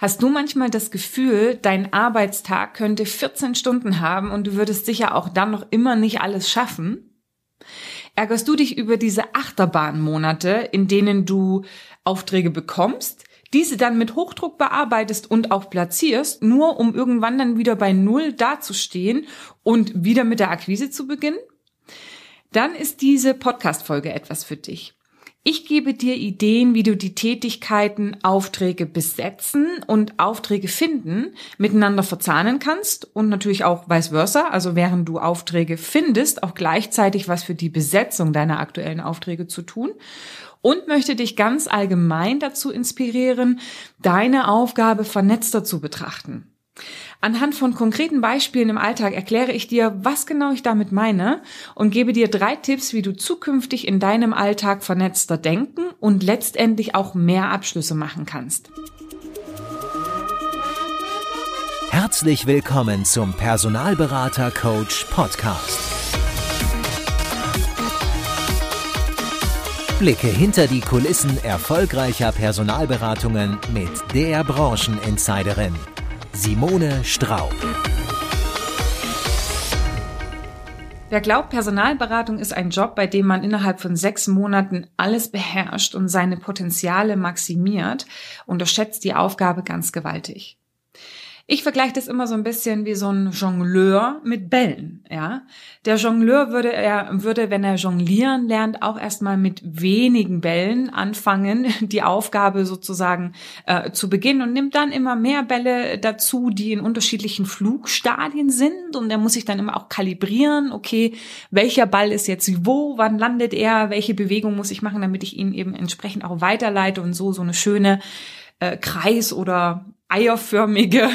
Hast du manchmal das Gefühl, dein Arbeitstag könnte 14 Stunden haben und du würdest sicher auch dann noch immer nicht alles schaffen? Ärgerst du dich über diese Achterbahnmonate, in denen du Aufträge bekommst, diese dann mit Hochdruck bearbeitest und auch platzierst, nur um irgendwann dann wieder bei Null dazustehen und wieder mit der Akquise zu beginnen? Dann ist diese Podcast-Folge etwas für dich. Ich gebe dir Ideen, wie du die Tätigkeiten Aufträge besetzen und Aufträge finden miteinander verzahnen kannst und natürlich auch vice versa, also während du Aufträge findest, auch gleichzeitig was für die Besetzung deiner aktuellen Aufträge zu tun und möchte dich ganz allgemein dazu inspirieren, deine Aufgabe vernetzter zu betrachten. Anhand von konkreten Beispielen im Alltag erkläre ich dir, was genau ich damit meine und gebe dir drei Tipps, wie du zukünftig in deinem Alltag vernetzter denken und letztendlich auch mehr Abschlüsse machen kannst. Herzlich willkommen zum Personalberater Coach Podcast. Blicke hinter die Kulissen erfolgreicher Personalberatungen mit der Brancheninsiderin Simone Straub. Wer glaubt, Personalberatung ist ein Job, bei dem man innerhalb von sechs Monaten alles beherrscht und seine Potenziale maximiert, unterschätzt die Aufgabe ganz gewaltig. Ich vergleiche das immer so ein bisschen wie so ein Jongleur mit Bällen, ja. Der Jongleur würde er, würde, wenn er jonglieren lernt, auch erstmal mit wenigen Bällen anfangen, die Aufgabe sozusagen äh, zu beginnen und nimmt dann immer mehr Bälle dazu, die in unterschiedlichen Flugstadien sind und er muss sich dann immer auch kalibrieren, okay, welcher Ball ist jetzt wo, wann landet er, welche Bewegung muss ich machen, damit ich ihn eben entsprechend auch weiterleite und so so eine schöne äh, Kreis- oder eierförmige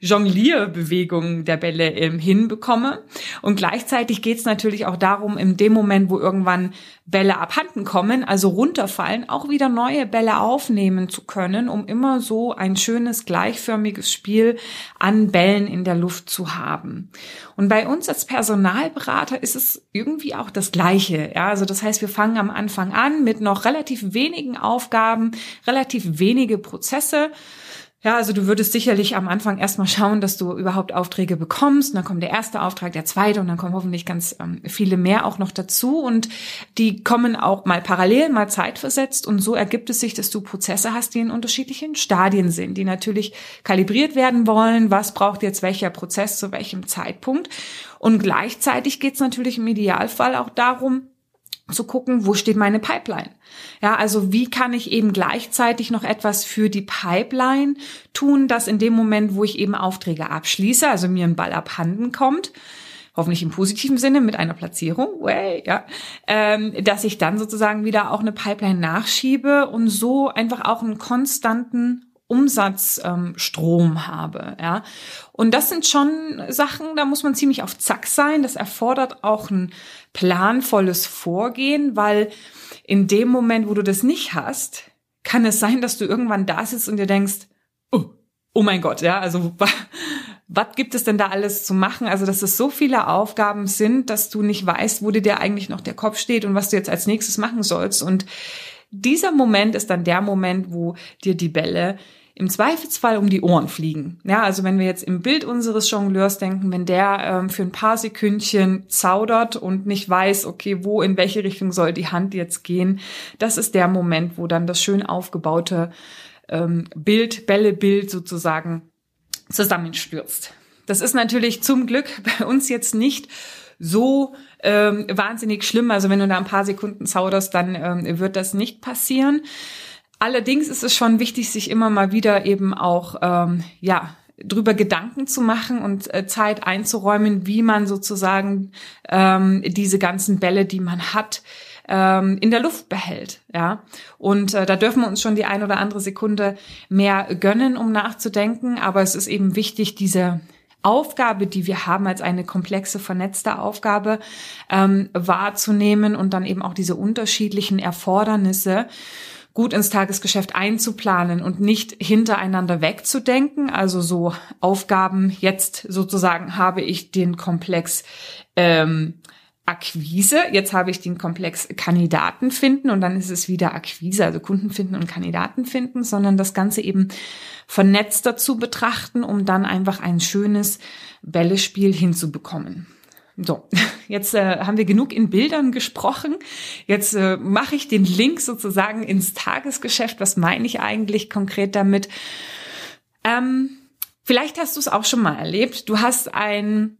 Jonglierbewegung der Bälle ähm, hinbekomme. Und gleichzeitig geht es natürlich auch darum, in dem Moment, wo irgendwann Bälle abhanden kommen, also runterfallen, auch wieder neue Bälle aufnehmen zu können, um immer so ein schönes gleichförmiges Spiel an Bällen in der Luft zu haben. Und bei uns als Personalberater ist es irgendwie auch das Gleiche. Ja, also das heißt, wir fangen am Anfang an mit noch relativ wenigen Aufgaben, relativ wenige Prozesse ja, also du würdest sicherlich am Anfang erstmal schauen, dass du überhaupt Aufträge bekommst. Und dann kommt der erste Auftrag, der zweite und dann kommen hoffentlich ganz ähm, viele mehr auch noch dazu. Und die kommen auch mal parallel, mal zeitversetzt. Und so ergibt es sich, dass du Prozesse hast, die in unterschiedlichen Stadien sind, die natürlich kalibriert werden wollen. Was braucht jetzt welcher Prozess zu welchem Zeitpunkt? Und gleichzeitig geht es natürlich im Idealfall auch darum, zu gucken, wo steht meine Pipeline? Ja, also wie kann ich eben gleichzeitig noch etwas für die Pipeline tun, dass in dem Moment, wo ich eben Aufträge abschließe, also mir ein Ball abhanden kommt, hoffentlich im positiven Sinne mit einer Platzierung, way, ja, ähm, dass ich dann sozusagen wieder auch eine Pipeline nachschiebe und so einfach auch einen konstanten Umsatzstrom ähm, habe, ja. Und das sind schon Sachen, da muss man ziemlich auf Zack sein. Das erfordert auch ein planvolles Vorgehen, weil in dem Moment, wo du das nicht hast, kann es sein, dass du irgendwann da sitzt und dir denkst, oh, oh mein Gott, ja, also was gibt es denn da alles zu machen? Also, dass es so viele Aufgaben sind, dass du nicht weißt, wo dir eigentlich noch der Kopf steht und was du jetzt als nächstes machen sollst. Und dieser Moment ist dann der Moment, wo dir die Bälle im Zweifelsfall um die Ohren fliegen. Ja, also wenn wir jetzt im Bild unseres Jongleurs denken, wenn der ähm, für ein paar Sekündchen zaudert und nicht weiß, okay, wo, in welche Richtung soll die Hand jetzt gehen, das ist der Moment, wo dann das schön aufgebaute ähm, Bild, Bällebild sozusagen zusammenstürzt. Das ist natürlich zum Glück bei uns jetzt nicht so ähm, wahnsinnig schlimm. Also wenn du da ein paar Sekunden zauderst, dann ähm, wird das nicht passieren. Allerdings ist es schon wichtig, sich immer mal wieder eben auch, ähm, ja, drüber Gedanken zu machen und äh, Zeit einzuräumen, wie man sozusagen ähm, diese ganzen Bälle, die man hat, ähm, in der Luft behält, ja. Und äh, da dürfen wir uns schon die ein oder andere Sekunde mehr gönnen, um nachzudenken. Aber es ist eben wichtig, diese Aufgabe, die wir haben, als eine komplexe, vernetzte Aufgabe ähm, wahrzunehmen und dann eben auch diese unterschiedlichen Erfordernisse gut ins Tagesgeschäft einzuplanen und nicht hintereinander wegzudenken. Also so Aufgaben, jetzt sozusagen habe ich den Komplex ähm, Akquise. Jetzt habe ich den Komplex Kandidaten finden und dann ist es wieder Akquise, also Kunden finden und Kandidaten finden, sondern das Ganze eben vernetzter zu betrachten, um dann einfach ein schönes Bällespiel hinzubekommen. So, jetzt äh, haben wir genug in Bildern gesprochen. Jetzt äh, mache ich den Link sozusagen ins Tagesgeschäft. Was meine ich eigentlich konkret damit? Ähm, vielleicht hast du es auch schon mal erlebt. Du hast ein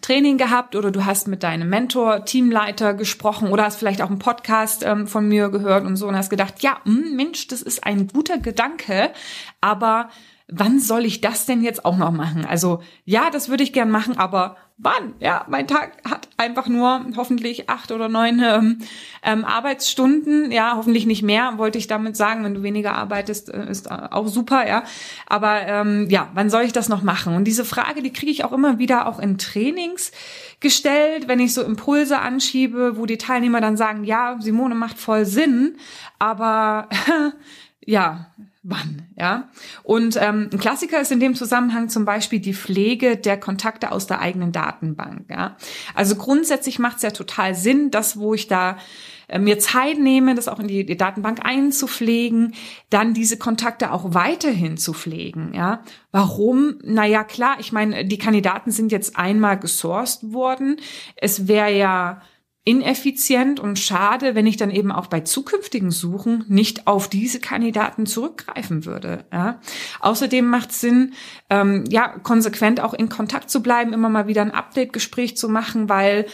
Training gehabt oder du hast mit deinem Mentor, Teamleiter gesprochen oder hast vielleicht auch einen Podcast ähm, von mir gehört und so und hast gedacht, ja, mh, hm, Mensch, das ist ein guter Gedanke, aber wann soll ich das denn jetzt auch noch machen? Also ja, das würde ich gern machen, aber wann? Ja, mein Tag hat einfach nur hoffentlich acht oder neun ähm, ähm, Arbeitsstunden. Ja, hoffentlich nicht mehr, wollte ich damit sagen. Wenn du weniger arbeitest, äh, ist äh, auch super, ja. Aber ähm, ja, wann soll ich das noch machen? Und diese Frage, die kriege ich auch immer wieder auch in Trainings gestellt, wenn ich so Impulse anschiebe, wo die Teilnehmer dann sagen, ja, Simone macht voll Sinn, aber ja, wann, ja. Und ähm, ein Klassiker ist in dem Zusammenhang zum Beispiel die Pflege der Kontakte aus der eigenen Datenbank, ja. Also grundsätzlich macht es ja total Sinn, dass wo ich da äh, mir Zeit nehme, das auch in die, die Datenbank einzupflegen, dann diese Kontakte auch weiterhin zu pflegen, ja. Warum? Naja, klar, ich meine, die Kandidaten sind jetzt einmal gesourced worden. Es wäre ja ineffizient und schade, wenn ich dann eben auch bei zukünftigen Suchen nicht auf diese Kandidaten zurückgreifen würde. Ja. Außerdem macht es Sinn, ähm, ja, konsequent auch in Kontakt zu bleiben, immer mal wieder ein Update-Gespräch zu machen, weil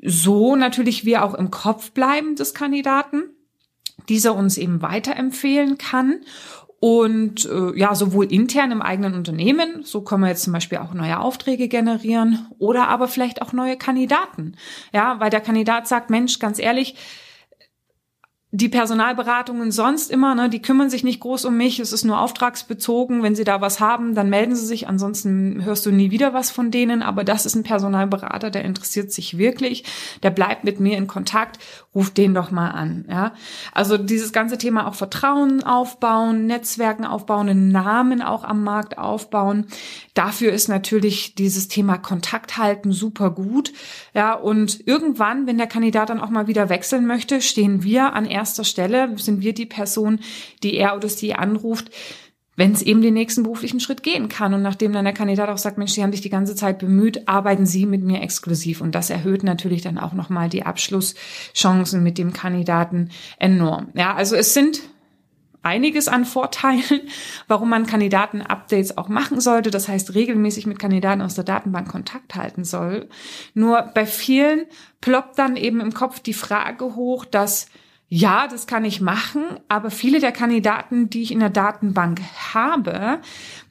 so natürlich wir auch im Kopf bleiben des Kandidaten, dieser uns eben weiterempfehlen kann und äh, ja, sowohl intern im eigenen Unternehmen, so können wir jetzt zum Beispiel auch neue Aufträge generieren oder aber vielleicht auch neue Kandidaten. Ja, weil der Kandidat sagt, Mensch, ganz ehrlich, die Personalberatungen sonst immer, ne, die kümmern sich nicht groß um mich, es ist nur auftragsbezogen. Wenn sie da was haben, dann melden sie sich, ansonsten hörst du nie wieder was von denen. Aber das ist ein Personalberater, der interessiert sich wirklich, der bleibt mit mir in Kontakt, ruft den doch mal an. Ja? Also dieses ganze Thema auch Vertrauen aufbauen, Netzwerken aufbauen, einen Namen auch am Markt aufbauen. Dafür ist natürlich dieses Thema Kontakt halten super gut. Ja, und irgendwann, wenn der Kandidat dann auch mal wieder wechseln möchte, stehen wir an erster Stelle, sind wir die Person, die er oder sie anruft, wenn es eben den nächsten beruflichen Schritt gehen kann. Und nachdem dann der Kandidat auch sagt, Mensch, Sie haben sich die ganze Zeit bemüht, arbeiten Sie mit mir exklusiv. Und das erhöht natürlich dann auch nochmal die Abschlusschancen mit dem Kandidaten enorm. Ja, also es sind einiges an Vorteilen, warum man Kandidaten-Updates auch machen sollte. Das heißt, regelmäßig mit Kandidaten aus der Datenbank Kontakt halten soll. Nur bei vielen ploppt dann eben im Kopf die Frage hoch, dass ja, das kann ich machen, aber viele der Kandidaten, die ich in der Datenbank habe,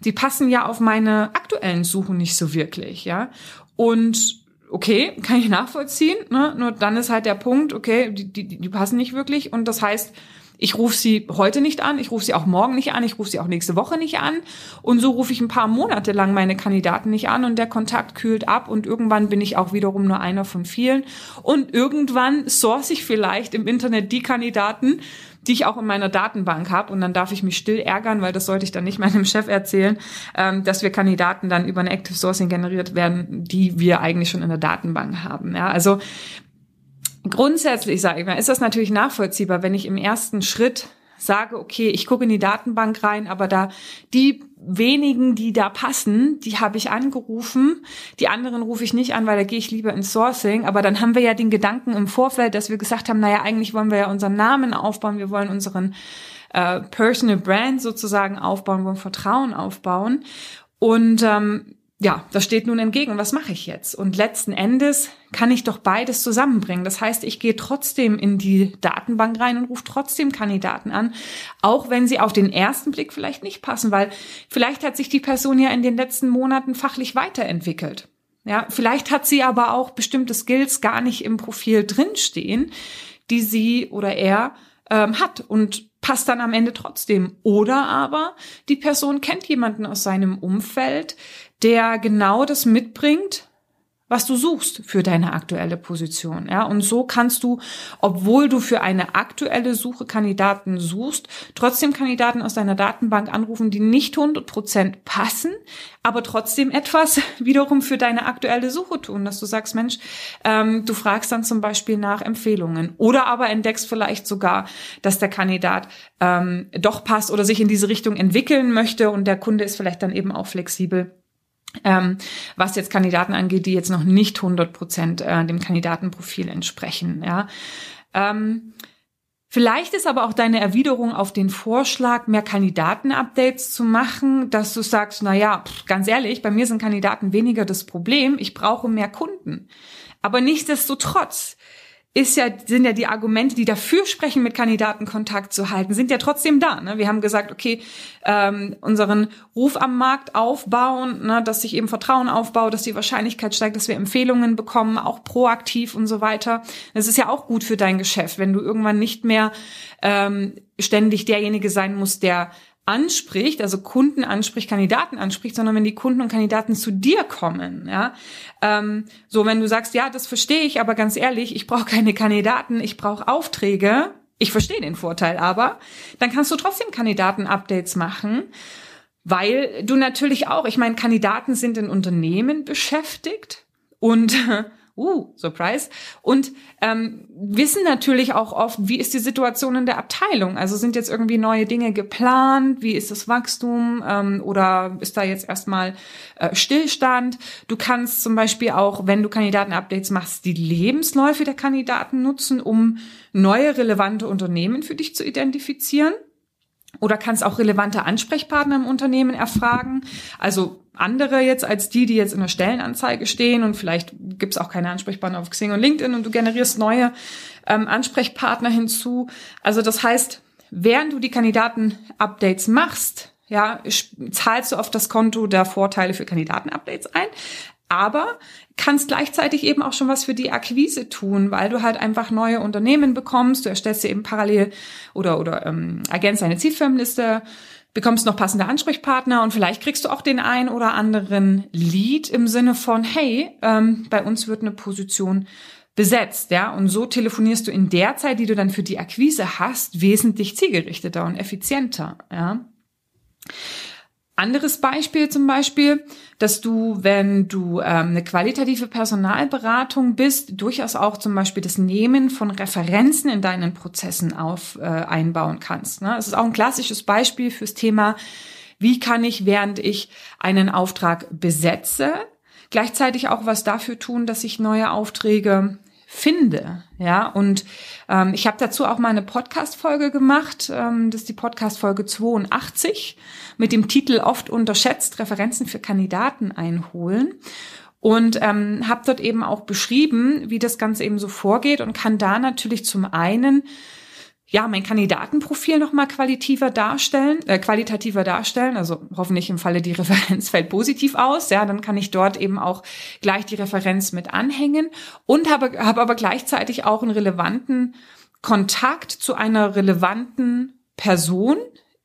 die passen ja auf meine aktuellen Suchen nicht so wirklich, ja. Und okay, kann ich nachvollziehen, ne? nur dann ist halt der Punkt, okay, die, die, die passen nicht wirklich und das heißt, ich rufe sie heute nicht an, ich rufe sie auch morgen nicht an, ich rufe sie auch nächste Woche nicht an. Und so rufe ich ein paar Monate lang meine Kandidaten nicht an und der Kontakt kühlt ab und irgendwann bin ich auch wiederum nur einer von vielen. Und irgendwann source ich vielleicht im Internet die Kandidaten, die ich auch in meiner Datenbank habe. Und dann darf ich mich still ärgern, weil das sollte ich dann nicht meinem Chef erzählen, ähm, dass wir Kandidaten dann über ein Active Sourcing generiert werden, die wir eigentlich schon in der Datenbank haben. Ja, also Grundsätzlich, sage ich mal, ist das natürlich nachvollziehbar, wenn ich im ersten Schritt sage, okay, ich gucke in die Datenbank rein, aber da die wenigen, die da passen, die habe ich angerufen. Die anderen rufe ich nicht an, weil da gehe ich lieber ins Sourcing. Aber dann haben wir ja den Gedanken im Vorfeld, dass wir gesagt haben, naja, eigentlich wollen wir ja unseren Namen aufbauen, wir wollen unseren äh, Personal Brand sozusagen aufbauen, wollen Vertrauen aufbauen. Und ähm, ja, das steht nun entgegen. Was mache ich jetzt? Und letzten Endes kann ich doch beides zusammenbringen. Das heißt, ich gehe trotzdem in die Datenbank rein und rufe trotzdem Kandidaten an, auch wenn sie auf den ersten Blick vielleicht nicht passen, weil vielleicht hat sich die Person ja in den letzten Monaten fachlich weiterentwickelt. Ja, vielleicht hat sie aber auch bestimmte Skills gar nicht im Profil drinstehen, die sie oder er ähm, hat und passt dann am Ende trotzdem. Oder aber die Person kennt jemanden aus seinem Umfeld, der genau das mitbringt, was du suchst für deine aktuelle Position. Ja, und so kannst du, obwohl du für eine aktuelle Suche Kandidaten suchst, trotzdem Kandidaten aus deiner Datenbank anrufen, die nicht 100 Prozent passen, aber trotzdem etwas wiederum für deine aktuelle Suche tun, dass du sagst, Mensch, ähm, du fragst dann zum Beispiel nach Empfehlungen oder aber entdeckst vielleicht sogar, dass der Kandidat ähm, doch passt oder sich in diese Richtung entwickeln möchte und der Kunde ist vielleicht dann eben auch flexibel ähm, was jetzt Kandidaten angeht, die jetzt noch nicht 100 Prozent äh, dem Kandidatenprofil entsprechen. Ja. Ähm, Vielleicht ist aber auch deine Erwiderung auf den Vorschlag, mehr Kandidaten-Updates zu machen, dass du sagst, na ja, ganz ehrlich, bei mir sind Kandidaten weniger das Problem, ich brauche mehr Kunden. Aber nichtsdestotrotz ist ja, sind ja die Argumente, die dafür sprechen, mit Kandidaten Kontakt zu halten, sind ja trotzdem da. Ne? Wir haben gesagt, okay, ähm, unseren Ruf am Markt aufbauen, ne, dass sich eben Vertrauen aufbaut, dass die Wahrscheinlichkeit steigt, dass wir Empfehlungen bekommen, auch proaktiv und so weiter. Das ist ja auch gut für dein Geschäft, wenn du irgendwann nicht mehr ähm, ständig derjenige sein musst, der anspricht, also Kunden anspricht, Kandidaten anspricht, sondern wenn die Kunden und Kandidaten zu dir kommen, ja, ähm, so wenn du sagst, ja, das verstehe ich, aber ganz ehrlich, ich brauche keine Kandidaten, ich brauche Aufträge, ich verstehe den Vorteil aber, dann kannst du trotzdem Kandidaten-Updates machen, weil du natürlich auch, ich meine, Kandidaten sind in Unternehmen beschäftigt und uh, Surprise, und ähm, wissen natürlich auch oft, wie ist die Situation in der Abteilung. Also sind jetzt irgendwie neue Dinge geplant, wie ist das Wachstum ähm, oder ist da jetzt erstmal äh, Stillstand. Du kannst zum Beispiel auch, wenn du Kandidaten-Updates machst, die Lebensläufe der Kandidaten nutzen, um neue relevante Unternehmen für dich zu identifizieren. Oder kannst auch relevante Ansprechpartner im Unternehmen erfragen. Also andere jetzt als die, die jetzt in der Stellenanzeige stehen und vielleicht gibt's auch keine Ansprechpartner auf Xing und LinkedIn und du generierst neue ähm, Ansprechpartner hinzu. Also das heißt, während du die Kandidaten-Updates machst, ja, zahlst du auf das Konto der Vorteile für Kandidaten-Updates ein aber kannst gleichzeitig eben auch schon was für die Akquise tun, weil du halt einfach neue Unternehmen bekommst. Du erstellst dir eben parallel oder oder ähm, ergänzt deine Zielfirmenliste, bekommst noch passende Ansprechpartner und vielleicht kriegst du auch den ein oder anderen Lead im Sinne von Hey, ähm, bei uns wird eine Position besetzt, ja, und so telefonierst du in der Zeit, die du dann für die Akquise hast, wesentlich zielgerichteter und effizienter, ja. Anderes Beispiel zum Beispiel, dass du, wenn du ähm, eine qualitative Personalberatung bist, durchaus auch zum Beispiel das Nehmen von Referenzen in deinen Prozessen auf äh, einbauen kannst. Ne? Das ist auch ein klassisches Beispiel fürs Thema, wie kann ich, während ich einen Auftrag besetze, gleichzeitig auch was dafür tun, dass ich neue Aufträge finde. Ja, und ähm, ich habe dazu auch mal eine Podcast-Folge gemacht. Ähm, das ist die Podcast-Folge 82 mit dem Titel Oft unterschätzt Referenzen für Kandidaten einholen. Und ähm, habe dort eben auch beschrieben, wie das Ganze eben so vorgeht und kann da natürlich zum einen ja, mein Kandidatenprofil nochmal qualitativer darstellen, äh, qualitativer darstellen. Also hoffentlich im Falle die Referenz fällt positiv aus. Ja, dann kann ich dort eben auch gleich die Referenz mit anhängen und habe, habe aber gleichzeitig auch einen relevanten Kontakt zu einer relevanten Person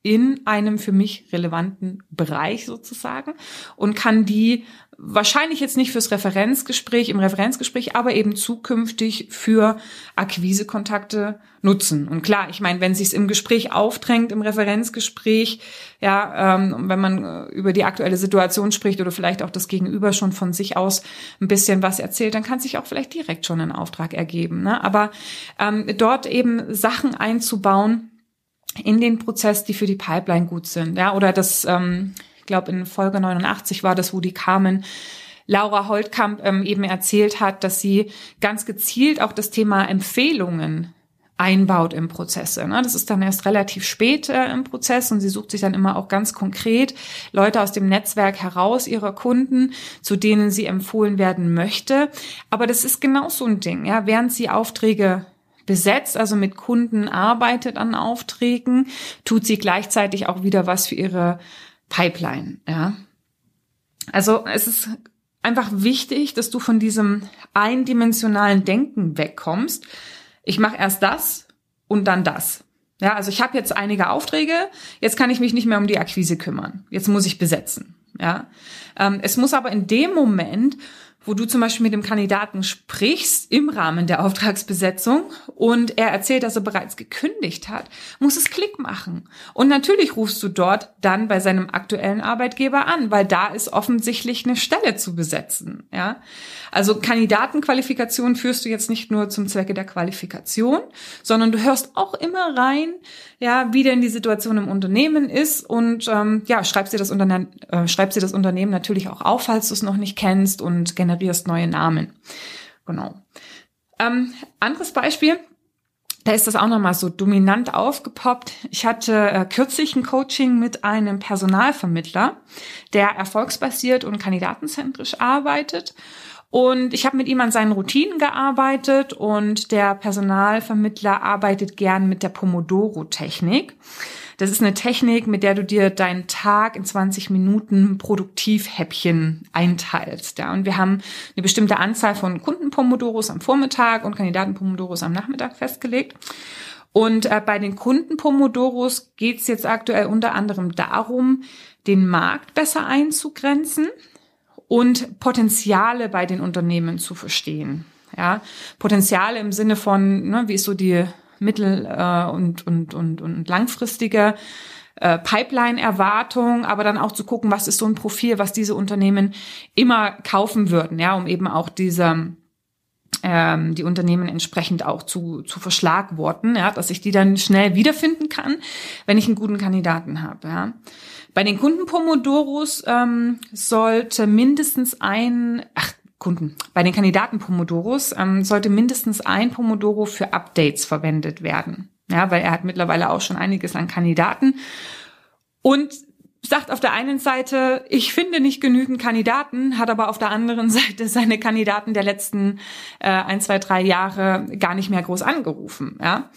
in einem für mich relevanten Bereich sozusagen und kann die wahrscheinlich jetzt nicht fürs Referenzgespräch, im Referenzgespräch, aber eben zukünftig für Akquisekontakte nutzen. Und klar, ich meine, wenn sich's im Gespräch aufdrängt, im Referenzgespräch, ja, ähm, wenn man äh, über die aktuelle Situation spricht oder vielleicht auch das Gegenüber schon von sich aus ein bisschen was erzählt, dann kann sich auch vielleicht direkt schon ein Auftrag ergeben. Ne? Aber ähm, dort eben Sachen einzubauen, in den Prozess, die für die Pipeline gut sind. Ja, oder das, ähm, glaube, in Folge 89 war das, wo die Carmen Laura Holtkamp ähm, eben erzählt hat, dass sie ganz gezielt auch das Thema Empfehlungen einbaut im Prozesse. Ne? Das ist dann erst relativ spät äh, im Prozess und sie sucht sich dann immer auch ganz konkret Leute aus dem Netzwerk heraus, ihrer Kunden, zu denen sie empfohlen werden möchte. Aber das ist genau so ein Ding. Ja? Während sie Aufträge besetzt, also mit Kunden arbeitet an Aufträgen, tut sie gleichzeitig auch wieder was für ihre Pipeline, ja. Also es ist einfach wichtig, dass du von diesem eindimensionalen Denken wegkommst. Ich mache erst das und dann das. Ja, also ich habe jetzt einige Aufträge, jetzt kann ich mich nicht mehr um die Akquise kümmern. Jetzt muss ich besetzen. Ja, ähm, es muss aber in dem Moment wo du zum Beispiel mit dem Kandidaten sprichst im Rahmen der Auftragsbesetzung und er erzählt, dass er bereits gekündigt hat, muss es Klick machen. Und natürlich rufst du dort dann bei seinem aktuellen Arbeitgeber an, weil da ist offensichtlich eine Stelle zu besetzen, ja. Also Kandidatenqualifikation führst du jetzt nicht nur zum Zwecke der Qualifikation, sondern du hörst auch immer rein, ja, wie denn die Situation im Unternehmen ist und ähm, ja, schreibst dir das, äh, schreibst dir das Unternehmen natürlich auch auf, falls du es noch nicht kennst und generierst neue Namen. Genau. Ähm, anderes Beispiel, da ist das auch nochmal so dominant aufgepoppt. Ich hatte äh, kürzlich ein Coaching mit einem Personalvermittler, der erfolgsbasiert und kandidatenzentrisch arbeitet. Und ich habe mit ihm an seinen Routinen gearbeitet und der Personalvermittler arbeitet gern mit der Pomodoro-Technik. Das ist eine Technik, mit der du dir deinen Tag in 20 Minuten Produktivhäppchen einteilst. Ja. Und wir haben eine bestimmte Anzahl von Kunden-Pomodoros am Vormittag und Kandidaten-Pomodoros am Nachmittag festgelegt. Und äh, bei den Kunden-Pomodoros geht es jetzt aktuell unter anderem darum, den Markt besser einzugrenzen und Potenziale bei den Unternehmen zu verstehen. Ja, Potenziale im Sinne von, ne, wie ist so die mittel- äh, und, und, und, und langfristige äh, Pipeline-Erwartung, aber dann auch zu gucken, was ist so ein Profil, was diese Unternehmen immer kaufen würden, ja, um eben auch diese ähm, die Unternehmen entsprechend auch zu, zu verschlagworten, ja, dass ich die dann schnell wiederfinden kann, wenn ich einen guten Kandidaten habe. Ja. Bei den Kunden Pomodoros ähm, sollte mindestens ein, ach, Kunden. Bei den Kandidaten Pomodoros ähm, sollte mindestens ein Pomodoro für Updates verwendet werden. Ja, weil er hat mittlerweile auch schon einiges an Kandidaten und sagt auf der einen Seite, ich finde nicht genügend Kandidaten, hat aber auf der anderen Seite seine Kandidaten der letzten äh, ein, zwei, drei Jahre gar nicht mehr groß angerufen. Ja,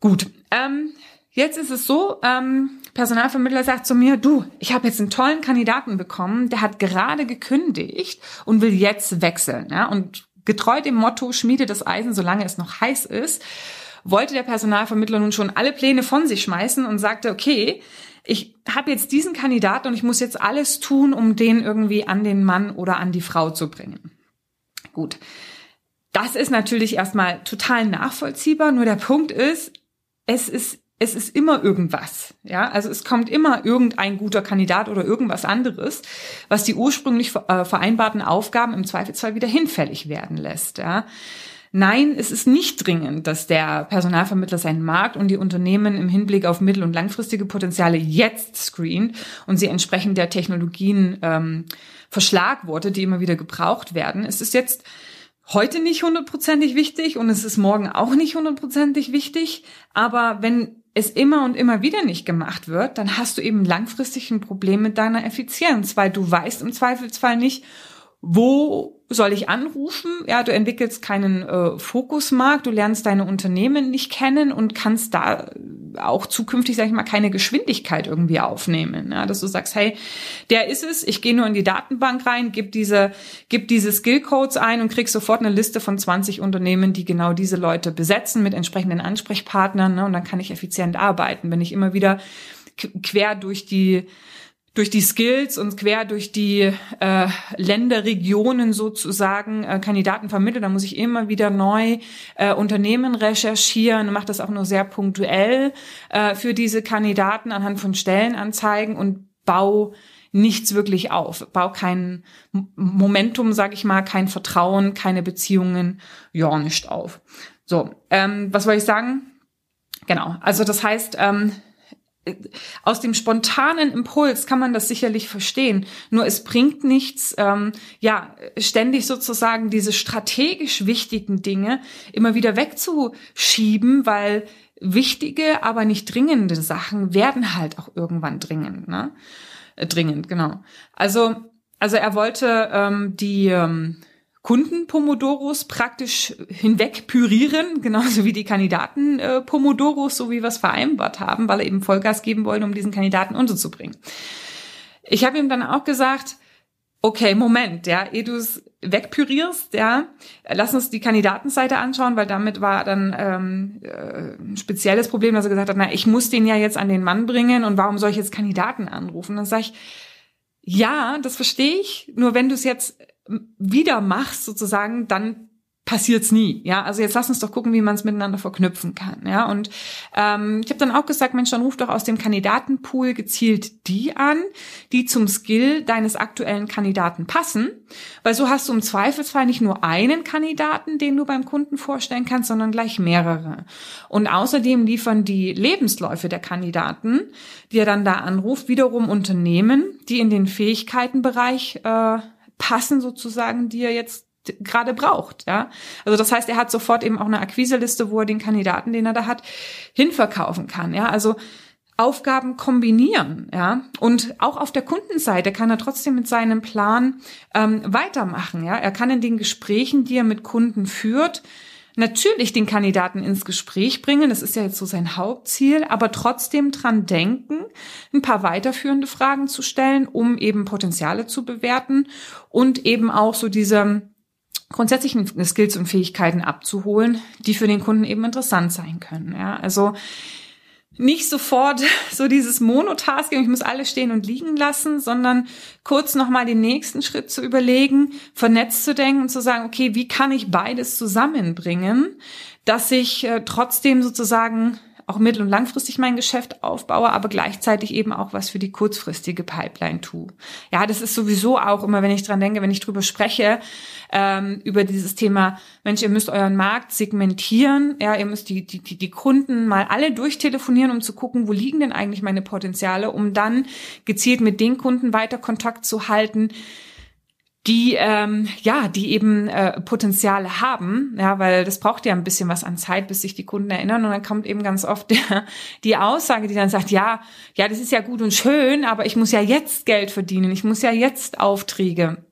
gut. Ähm, jetzt ist es so, ähm, Personalvermittler sagt zu mir, du, ich habe jetzt einen tollen Kandidaten bekommen, der hat gerade gekündigt und will jetzt wechseln. Ja? Und getreu dem Motto, schmiede das Eisen, solange es noch heiß ist, wollte der Personalvermittler nun schon alle Pläne von sich schmeißen und sagte, okay, ich habe jetzt diesen Kandidaten und ich muss jetzt alles tun, um den irgendwie an den Mann oder an die Frau zu bringen. Gut. Das ist natürlich erstmal total nachvollziehbar, nur der Punkt ist, es ist es ist immer irgendwas. Ja, also es kommt immer irgendein guter Kandidat oder irgendwas anderes, was die ursprünglich äh, vereinbarten Aufgaben im Zweifelsfall wieder hinfällig werden lässt. Ja. Nein, es ist nicht dringend, dass der Personalvermittler seinen Markt und die Unternehmen im Hinblick auf mittel- und langfristige Potenziale jetzt screent und sie entsprechend der Technologien ähm, verschlagwortet, die immer wieder gebraucht werden. Es ist jetzt heute nicht hundertprozentig wichtig und es ist morgen auch nicht hundertprozentig wichtig. Aber wenn es immer und immer wieder nicht gemacht wird, dann hast du eben langfristig ein Problem mit deiner Effizienz, weil du weißt im Zweifelsfall nicht, wo soll ich anrufen? Ja, du entwickelst keinen äh, Fokusmarkt, du lernst deine Unternehmen nicht kennen und kannst da auch zukünftig, sag ich mal, keine Geschwindigkeit irgendwie aufnehmen. Ja, dass du sagst, hey, der ist es, ich gehe nur in die Datenbank rein, gib diese, gib diese Skillcodes ein und krieg sofort eine Liste von 20 Unternehmen, die genau diese Leute besetzen mit entsprechenden Ansprechpartnern. Ne, und dann kann ich effizient arbeiten. Wenn ich immer wieder quer durch die durch die Skills und quer durch die äh, Länderregionen sozusagen äh, Kandidaten vermitteln. Da muss ich immer wieder neu äh, Unternehmen recherchieren, mache das auch nur sehr punktuell äh, für diese Kandidaten anhand von Stellenanzeigen und bau nichts wirklich auf, bau kein Momentum, sage ich mal, kein Vertrauen, keine Beziehungen, ja nicht auf. So, ähm, was wollte ich sagen? Genau, also das heißt, ähm, aus dem spontanen Impuls kann man das sicherlich verstehen. Nur es bringt nichts, ähm, ja, ständig sozusagen diese strategisch wichtigen Dinge immer wieder wegzuschieben, weil wichtige, aber nicht dringende Sachen werden halt auch irgendwann dringend, ne? Äh, dringend, genau. Also, also er wollte ähm, die ähm, Kunden-Pomodoros praktisch hinweg pürieren, genauso wie die Kandidaten-Pomodoros, so wie wir es vereinbart haben, weil er eben Vollgas geben wollen, um diesen Kandidaten unterzubringen. Ich habe ihm dann auch gesagt, okay, Moment, ja, ehe du es wegpürierst, ja, lass uns die Kandidatenseite anschauen, weil damit war dann ähm, äh, ein spezielles Problem, dass er gesagt hat, na, ich muss den ja jetzt an den Mann bringen und warum soll ich jetzt Kandidaten anrufen? Dann sage ich, ja, das verstehe ich. Nur wenn du es jetzt wieder machst sozusagen, dann passiert's nie. Ja, also jetzt lass uns doch gucken, wie man es miteinander verknüpfen kann. Ja, und ähm, ich habe dann auch gesagt, Mensch, dann ruf doch aus dem Kandidatenpool gezielt die an, die zum Skill deines aktuellen Kandidaten passen, weil so hast du im Zweifelsfall nicht nur einen Kandidaten, den du beim Kunden vorstellen kannst, sondern gleich mehrere. Und außerdem liefern die Lebensläufe der Kandidaten, die er dann da anruft, wiederum Unternehmen, die in den Fähigkeitenbereich äh, passen sozusagen, die er jetzt gerade braucht, ja. Also das heißt, er hat sofort eben auch eine Akquiseliste, wo er den Kandidaten, den er da hat, hinverkaufen kann, ja. Also Aufgaben kombinieren, ja. Und auch auf der Kundenseite kann er trotzdem mit seinem Plan ähm, weitermachen, ja. Er kann in den Gesprächen, die er mit Kunden führt, natürlich den Kandidaten ins Gespräch bringen, das ist ja jetzt so sein Hauptziel, aber trotzdem dran denken, ein paar weiterführende Fragen zu stellen, um eben Potenziale zu bewerten und eben auch so diese grundsätzlichen Skills und Fähigkeiten abzuholen, die für den Kunden eben interessant sein können. Ja, also nicht sofort so dieses Monotasking, ich muss alles stehen und liegen lassen, sondern kurz nochmal den nächsten Schritt zu überlegen, vernetzt zu denken und zu sagen, okay, wie kann ich beides zusammenbringen, dass ich äh, trotzdem sozusagen auch mittel- und langfristig mein Geschäft aufbaue, aber gleichzeitig eben auch was für die kurzfristige Pipeline tue. Ja, das ist sowieso auch immer, wenn ich dran denke, wenn ich drüber spreche, ähm, über dieses Thema, Mensch, ihr müsst euren Markt segmentieren, ja, ihr müsst die, die, die, die Kunden mal alle durchtelefonieren, um zu gucken, wo liegen denn eigentlich meine Potenziale, um dann gezielt mit den Kunden weiter Kontakt zu halten, die ähm, ja, die eben äh, Potenziale haben, ja, weil das braucht ja ein bisschen was an Zeit, bis sich die Kunden erinnern. Und dann kommt eben ganz oft der, die Aussage, die dann sagt, ja, ja, das ist ja gut und schön, aber ich muss ja jetzt Geld verdienen, ich muss ja jetzt Aufträge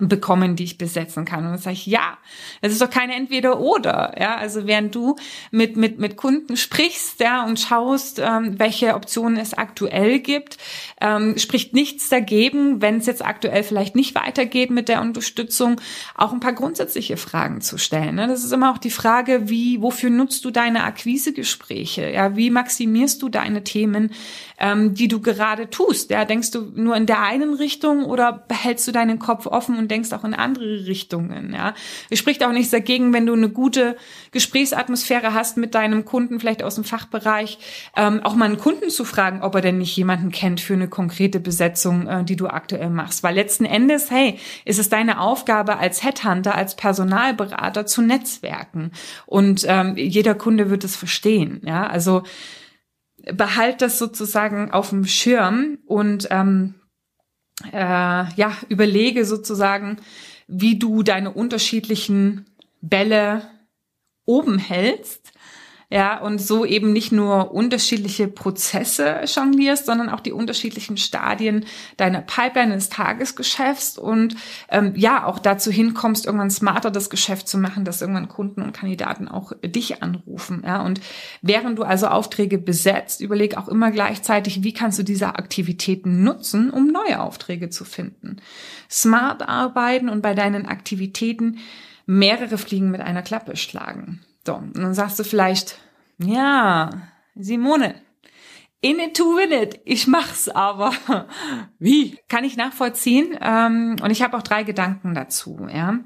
bekommen, die ich besetzen kann. Und dann sage ich, ja, es ist doch keine Entweder-Oder. Ja, also während du mit, mit, mit Kunden sprichst, ja, und schaust, ähm, welche Optionen es aktuell gibt, ähm, spricht nichts dagegen, wenn es jetzt aktuell vielleicht nicht weitergeht mit der Unterstützung, auch ein paar grundsätzliche Fragen zu stellen. Ne? Das ist immer auch die Frage, wie, wofür nutzt du deine Akquisegespräche? Ja, wie maximierst du deine Themen, ähm, die du gerade tust? Ja, denkst du nur in der einen Richtung oder behältst du deinen Kopf offen und denkst auch in andere Richtungen. Ja, es spricht auch nichts dagegen, wenn du eine gute Gesprächsatmosphäre hast mit deinem Kunden, vielleicht aus dem Fachbereich, ähm, auch mal einen Kunden zu fragen, ob er denn nicht jemanden kennt für eine konkrete Besetzung, äh, die du aktuell machst. Weil letzten Endes, hey, ist es deine Aufgabe als Headhunter, als Personalberater zu netzwerken und ähm, jeder Kunde wird es verstehen. Ja, also behalt das sozusagen auf dem Schirm und ähm, äh, ja, überlege sozusagen, wie du deine unterschiedlichen Bälle oben hältst ja, und so eben nicht nur unterschiedliche Prozesse jonglierst, sondern auch die unterschiedlichen Stadien deiner Pipeline des Tagesgeschäfts und ähm, ja, auch dazu hinkommst, irgendwann smarter das Geschäft zu machen, dass irgendwann Kunden und Kandidaten auch dich anrufen. Ja, und während du also Aufträge besetzt, überleg auch immer gleichzeitig, wie kannst du diese Aktivitäten nutzen, um neue Aufträge zu finden. Smart arbeiten und bei deinen Aktivitäten mehrere Fliegen mit einer Klappe schlagen. So, und dann sagst du vielleicht, ja, Simone, in it to win it. Ich mach's aber. Wie? Kann ich nachvollziehen. Ähm, und ich habe auch drei Gedanken dazu. Ja.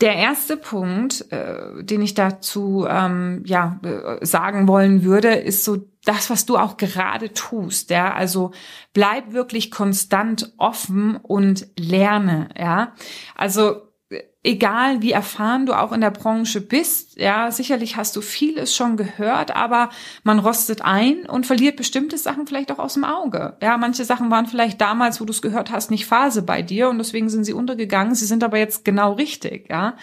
Der erste Punkt, äh, den ich dazu ähm, ja äh, sagen wollen würde, ist so das, was du auch gerade tust. Ja, also bleib wirklich konstant offen und lerne. Ja, also egal wie erfahren du auch in der Branche bist, ja, sicherlich hast du vieles schon gehört, aber man rostet ein und verliert bestimmte Sachen vielleicht auch aus dem Auge. Ja, manche Sachen waren vielleicht damals, wo du es gehört hast, nicht Phase bei dir und deswegen sind sie untergegangen. Sie sind aber jetzt genau richtig, ja.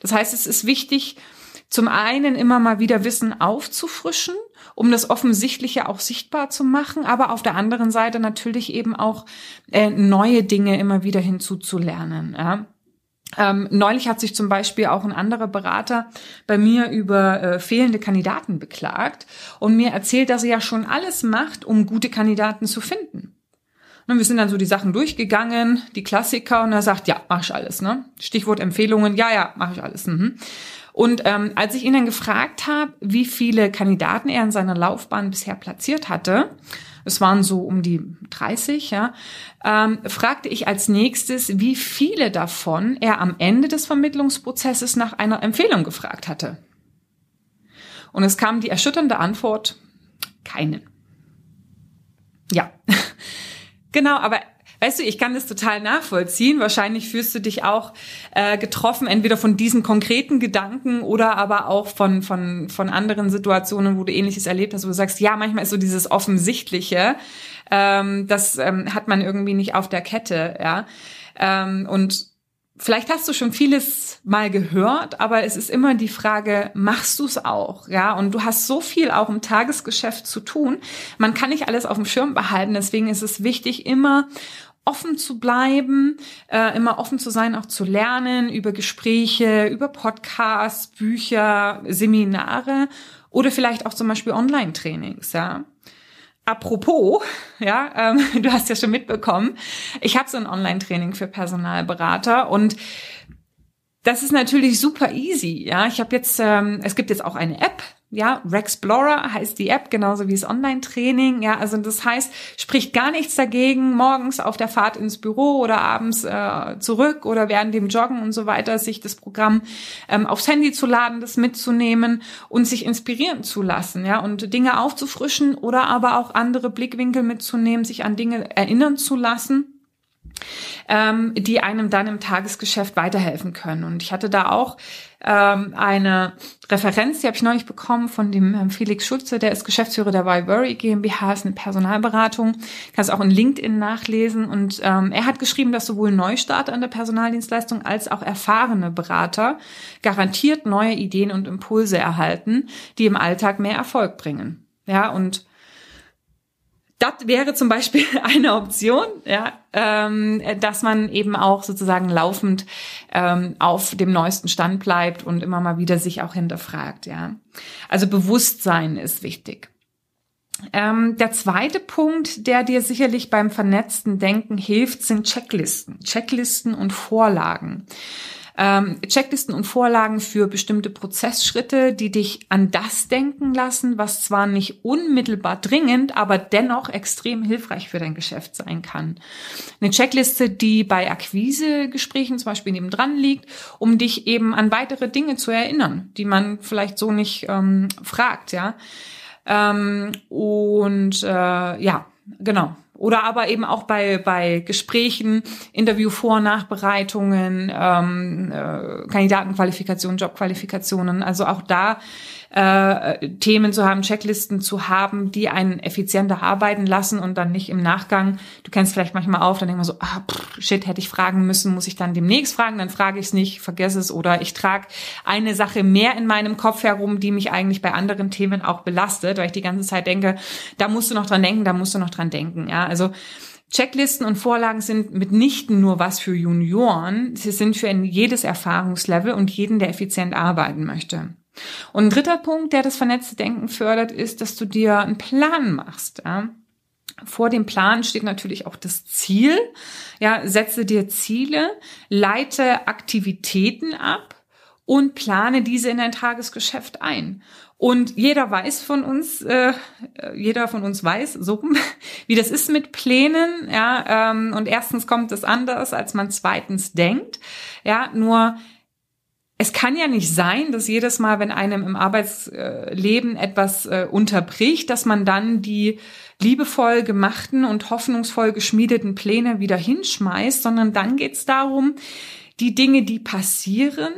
Das heißt, es ist wichtig, zum einen immer mal wieder Wissen aufzufrischen, um das Offensichtliche auch sichtbar zu machen, aber auf der anderen Seite natürlich eben auch äh, neue Dinge immer wieder hinzuzulernen. Ja. Ähm, neulich hat sich zum Beispiel auch ein anderer Berater bei mir über äh, fehlende Kandidaten beklagt und mir erzählt, dass er ja schon alles macht, um gute Kandidaten zu finden. Und wir sind dann so die Sachen durchgegangen, die Klassiker, und er sagt, ja, mach ich alles, ne? Stichwort Empfehlungen, ja, ja, mach ich alles. Mhm. Und ähm, als ich ihn dann gefragt habe, wie viele Kandidaten er in seiner Laufbahn bisher platziert hatte, es waren so um die 30, ja, ähm, fragte ich als nächstes, wie viele davon er am Ende des Vermittlungsprozesses nach einer Empfehlung gefragt hatte. Und es kam die erschütternde Antwort, keinen. Ja, genau, aber Weißt du, ich kann das total nachvollziehen. Wahrscheinlich fühlst du dich auch äh, getroffen, entweder von diesen konkreten Gedanken oder aber auch von, von, von anderen Situationen, wo du ähnliches erlebt hast, wo du sagst, ja, manchmal ist so dieses Offensichtliche, ähm, das ähm, hat man irgendwie nicht auf der Kette, ja. Ähm, und Vielleicht hast du schon vieles mal gehört, aber es ist immer die Frage, machst du es auch? Ja, und du hast so viel auch im Tagesgeschäft zu tun. Man kann nicht alles auf dem Schirm behalten. Deswegen ist es wichtig, immer offen zu bleiben, äh, immer offen zu sein, auch zu lernen über Gespräche, über Podcasts, Bücher, Seminare oder vielleicht auch zum Beispiel Online-Trainings, ja. Apropos, ja, ähm, du hast ja schon mitbekommen, ich habe so ein Online-Training für Personalberater und das ist natürlich super easy. Ja, ich habe jetzt, ähm, es gibt jetzt auch eine App, ja, Rexplorer heißt die App, genauso wie das Online-Training. Ja, also das heißt, spricht gar nichts dagegen, morgens auf der Fahrt ins Büro oder abends äh, zurück oder während dem Joggen und so weiter, sich das Programm ähm, aufs Handy zu laden, das mitzunehmen und sich inspirieren zu lassen, ja, und Dinge aufzufrischen oder aber auch andere Blickwinkel mitzunehmen, sich an Dinge erinnern zu lassen ähm, die einem dann im Tagesgeschäft weiterhelfen können. Und ich hatte da auch ähm, eine Referenz, die habe ich neulich bekommen von dem Felix Schulze, der ist Geschäftsführer der Vivery GmbH, ist eine Personalberatung. Kannst auch in LinkedIn nachlesen. Und ähm, er hat geschrieben, dass sowohl Neustarter an der Personaldienstleistung als auch erfahrene Berater garantiert neue Ideen und Impulse erhalten, die im Alltag mehr Erfolg bringen. Ja, und das wäre zum Beispiel eine Option, ja, ähm, dass man eben auch sozusagen laufend ähm, auf dem neuesten Stand bleibt und immer mal wieder sich auch hinterfragt, ja. Also Bewusstsein ist wichtig. Ähm, der zweite Punkt, der dir sicherlich beim vernetzten Denken hilft, sind Checklisten. Checklisten und Vorlagen ähm, Checklisten und Vorlagen für bestimmte Prozessschritte, die dich an das denken lassen, was zwar nicht unmittelbar dringend, aber dennoch extrem hilfreich für dein Geschäft sein kann. Eine Checkliste, die bei Akquisegesprächen zum Beispiel nebendran liegt, um dich eben an weitere Dinge zu erinnern, die man vielleicht so nicht ähm, fragt, ja. Ähm, und äh, ja, genau. Oder aber eben auch bei, bei Gesprächen, Interview-Vor-, Nachbereitungen, ähm, äh, Kandidatenqualifikationen, Jobqualifikationen. Also auch da äh, Themen zu haben, Checklisten zu haben, die einen effizienter arbeiten lassen und dann nicht im Nachgang, du kennst vielleicht manchmal auf, dann denkt man so, ah, pff, shit, hätte ich fragen müssen, muss ich dann demnächst fragen, dann frage ich es nicht, vergesse es. Oder ich trage eine Sache mehr in meinem Kopf herum, die mich eigentlich bei anderen Themen auch belastet, weil ich die ganze Zeit denke, da musst du noch dran denken, da musst du noch dran denken, ja, also Checklisten und Vorlagen sind mitnichten nur was für Junioren, sie sind für jedes Erfahrungslevel und jeden, der effizient arbeiten möchte. Und ein dritter Punkt, der das vernetzte Denken fördert, ist, dass du dir einen Plan machst. Ja? Vor dem Plan steht natürlich auch das Ziel. Ja, setze dir Ziele, leite Aktivitäten ab und plane diese in dein Tagesgeschäft ein. Und jeder weiß von uns, äh, jeder von uns weiß, so wie das ist mit Plänen. Ja, ähm, und erstens kommt es anders, als man zweitens denkt. Ja, nur es kann ja nicht sein, dass jedes Mal, wenn einem im Arbeitsleben etwas äh, unterbricht, dass man dann die liebevoll gemachten und hoffnungsvoll geschmiedeten Pläne wieder hinschmeißt, sondern dann geht es darum, die Dinge, die passieren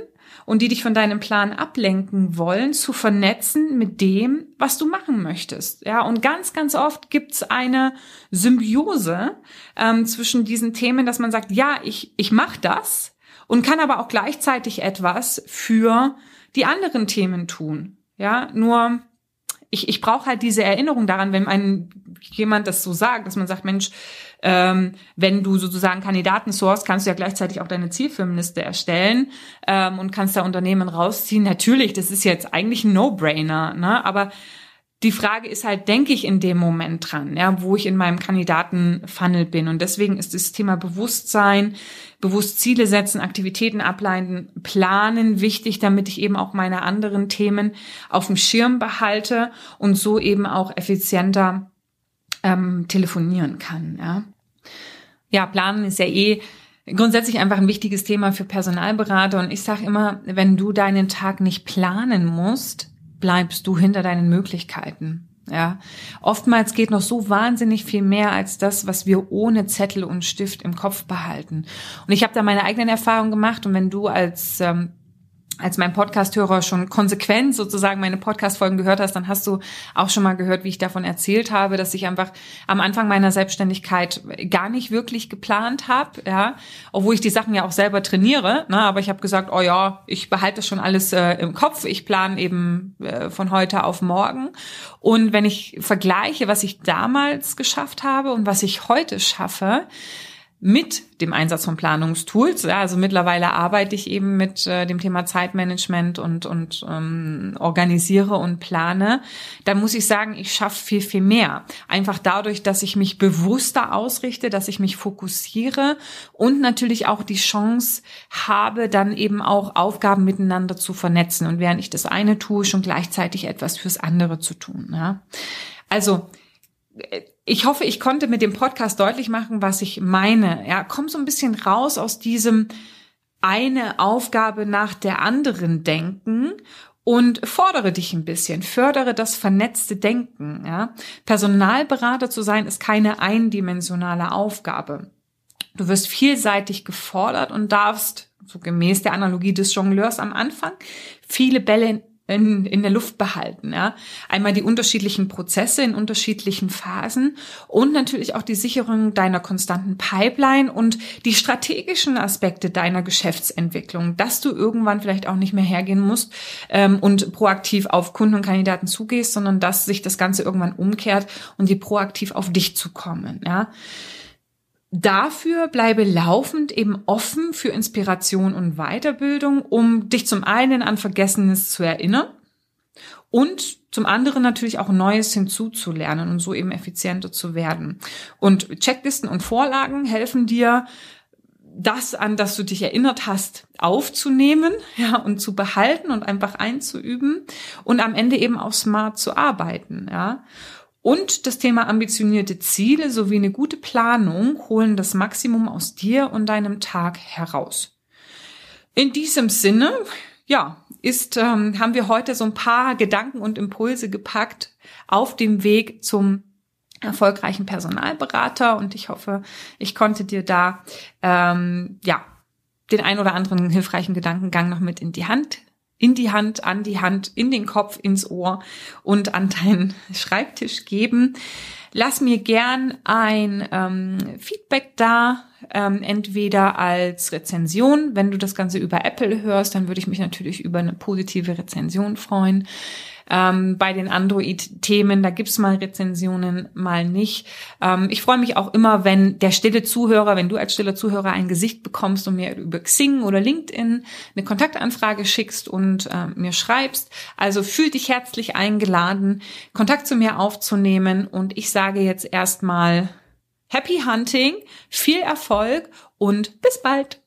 und die dich von deinem Plan ablenken wollen, zu vernetzen mit dem, was du machen möchtest. Ja, und ganz, ganz oft gibt's eine Symbiose ähm, zwischen diesen Themen, dass man sagt, ja, ich, ich mache das, und kann aber auch gleichzeitig etwas für die anderen Themen tun. Ja, nur ich, ich brauche halt diese Erinnerung daran, wenn ein jemand das so sagt, dass man sagt, Mensch, ähm, wenn du sozusagen Kandidaten sourst, kannst du ja gleichzeitig auch deine Zielfirmenliste erstellen ähm, und kannst da Unternehmen rausziehen. Natürlich, das ist jetzt eigentlich ein No-Brainer, ne? aber die Frage ist halt, denke ich in dem Moment dran, ja, wo ich in meinem Kandidatenfunnel bin. Und deswegen ist das Thema Bewusstsein, bewusst Ziele setzen, Aktivitäten ableiten, planen wichtig, damit ich eben auch meine anderen Themen auf dem Schirm behalte und so eben auch effizienter ähm, telefonieren kann. Ja. ja, planen ist ja eh grundsätzlich einfach ein wichtiges Thema für Personalberater. Und ich sage immer, wenn du deinen Tag nicht planen musst, bleibst du hinter deinen Möglichkeiten. Ja, oftmals geht noch so wahnsinnig viel mehr als das, was wir ohne Zettel und Stift im Kopf behalten. Und ich habe da meine eigenen Erfahrungen gemacht. Und wenn du als ähm, als mein Podcast-Hörer schon konsequent sozusagen meine Podcast-Folgen gehört hast, dann hast du auch schon mal gehört, wie ich davon erzählt habe, dass ich einfach am Anfang meiner Selbstständigkeit gar nicht wirklich geplant habe, ja, obwohl ich die Sachen ja auch selber trainiere, ne, aber ich habe gesagt, oh ja, ich behalte das schon alles äh, im Kopf, ich plane eben äh, von heute auf morgen. Und wenn ich vergleiche, was ich damals geschafft habe und was ich heute schaffe, mit dem Einsatz von Planungstools. Ja, also mittlerweile arbeite ich eben mit äh, dem Thema Zeitmanagement und, und ähm, organisiere und plane. Da muss ich sagen, ich schaffe viel, viel mehr. Einfach dadurch, dass ich mich bewusster ausrichte, dass ich mich fokussiere und natürlich auch die Chance habe, dann eben auch Aufgaben miteinander zu vernetzen und während ich das eine tue, schon gleichzeitig etwas fürs andere zu tun. Ja. Also ich hoffe, ich konnte mit dem Podcast deutlich machen, was ich meine. Ja, komm so ein bisschen raus aus diesem eine Aufgabe nach der anderen denken und fordere dich ein bisschen, fördere das vernetzte Denken. Ja? Personalberater zu sein ist keine eindimensionale Aufgabe. Du wirst vielseitig gefordert und darfst, so gemäß der Analogie des Jongleurs am Anfang, viele Bälle in der Luft behalten. Ja? Einmal die unterschiedlichen Prozesse in unterschiedlichen Phasen und natürlich auch die Sicherung deiner konstanten Pipeline und die strategischen Aspekte deiner Geschäftsentwicklung, dass du irgendwann vielleicht auch nicht mehr hergehen musst ähm, und proaktiv auf Kunden und Kandidaten zugehst, sondern dass sich das Ganze irgendwann umkehrt und die proaktiv auf dich zu kommen. Ja? Dafür bleibe laufend eben offen für Inspiration und Weiterbildung, um dich zum einen an Vergessenes zu erinnern und zum anderen natürlich auch Neues hinzuzulernen und so eben effizienter zu werden. Und Checklisten und Vorlagen helfen dir, das, an das du dich erinnert hast, aufzunehmen, ja, und zu behalten und einfach einzuüben und am Ende eben auch smart zu arbeiten, ja. Und das Thema ambitionierte Ziele sowie eine gute Planung holen das Maximum aus dir und deinem Tag heraus. In diesem Sinne, ja, ist, ähm, haben wir heute so ein paar Gedanken und Impulse gepackt auf dem Weg zum erfolgreichen Personalberater und ich hoffe, ich konnte dir da ähm, ja den ein oder anderen hilfreichen Gedankengang noch mit in die Hand in die Hand, an die Hand, in den Kopf, ins Ohr und an deinen Schreibtisch geben. Lass mir gern ein ähm, Feedback da, ähm, entweder als Rezension. Wenn du das Ganze über Apple hörst, dann würde ich mich natürlich über eine positive Rezension freuen. Ähm, bei den Android-Themen, da gibt's mal Rezensionen, mal nicht. Ähm, ich freue mich auch immer, wenn der stille Zuhörer, wenn du als stiller Zuhörer ein Gesicht bekommst und mir über Xing oder LinkedIn eine Kontaktanfrage schickst und äh, mir schreibst. Also fühl dich herzlich eingeladen, Kontakt zu mir aufzunehmen. Und ich sage jetzt erstmal Happy Hunting, viel Erfolg und bis bald.